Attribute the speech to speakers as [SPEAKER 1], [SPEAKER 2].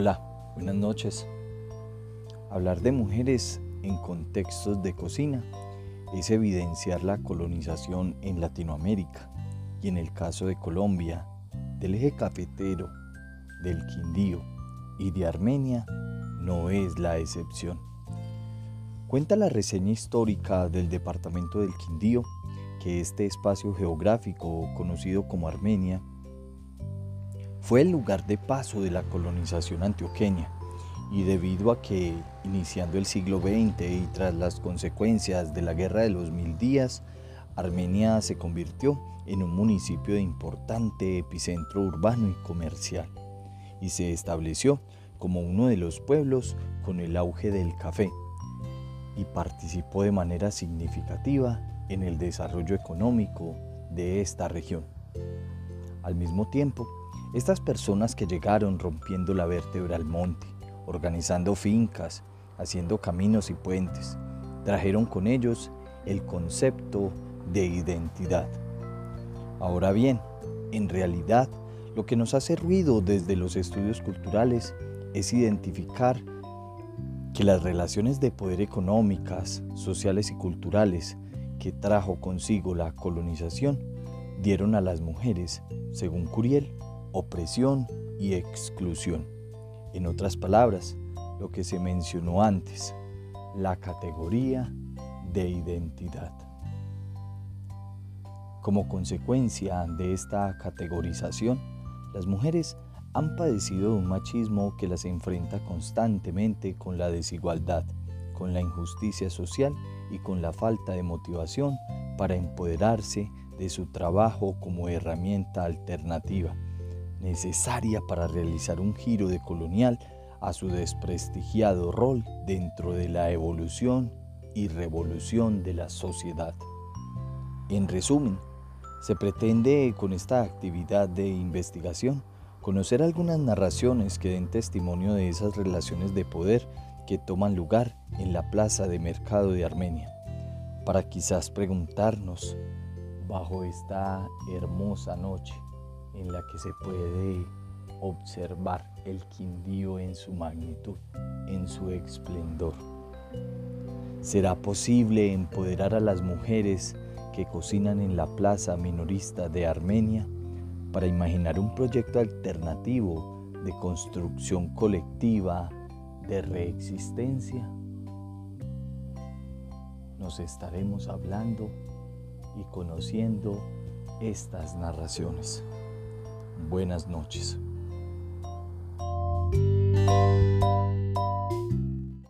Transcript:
[SPEAKER 1] Hola, buenas noches. Hablar de mujeres en contextos de cocina es evidenciar la colonización en Latinoamérica y en el caso de Colombia, del eje cafetero, del Quindío y de Armenia no es la excepción. Cuenta la reseña histórica del departamento del Quindío que este espacio geográfico conocido como Armenia fue el lugar de paso de la colonización antioqueña y debido a que, iniciando el siglo XX y tras las consecuencias de la Guerra de los Mil Días, Armenia se convirtió en un municipio de importante epicentro urbano y comercial y se estableció como uno de los pueblos con el auge del café y participó de manera significativa en el desarrollo económico de esta región. Al mismo tiempo, estas personas que llegaron rompiendo la vértebra al monte, organizando fincas, haciendo caminos y puentes, trajeron con ellos el concepto de identidad. Ahora bien, en realidad, lo que nos hace ruido desde los estudios culturales es identificar que las relaciones de poder económicas, sociales y culturales que trajo consigo la colonización dieron a las mujeres, según Curiel, opresión y exclusión. En otras palabras, lo que se mencionó antes, la categoría de identidad. Como consecuencia de esta categorización, las mujeres han padecido un machismo que las enfrenta constantemente con la desigualdad, con la injusticia social y con la falta de motivación para empoderarse de su trabajo como herramienta alternativa necesaria para realizar un giro de colonial a su desprestigiado rol dentro de la evolución y revolución de la sociedad. En resumen, se pretende con esta actividad de investigación conocer algunas narraciones que den testimonio de esas relaciones de poder que toman lugar en la plaza de mercado de Armenia, para quizás preguntarnos, bajo esta hermosa noche, en la que se puede observar el Quindío en su magnitud, en su esplendor. ¿Será posible empoderar a las mujeres que cocinan en la plaza minorista de Armenia para imaginar un proyecto alternativo de construcción colectiva de reexistencia? Nos estaremos hablando y conociendo estas narraciones buenas noches.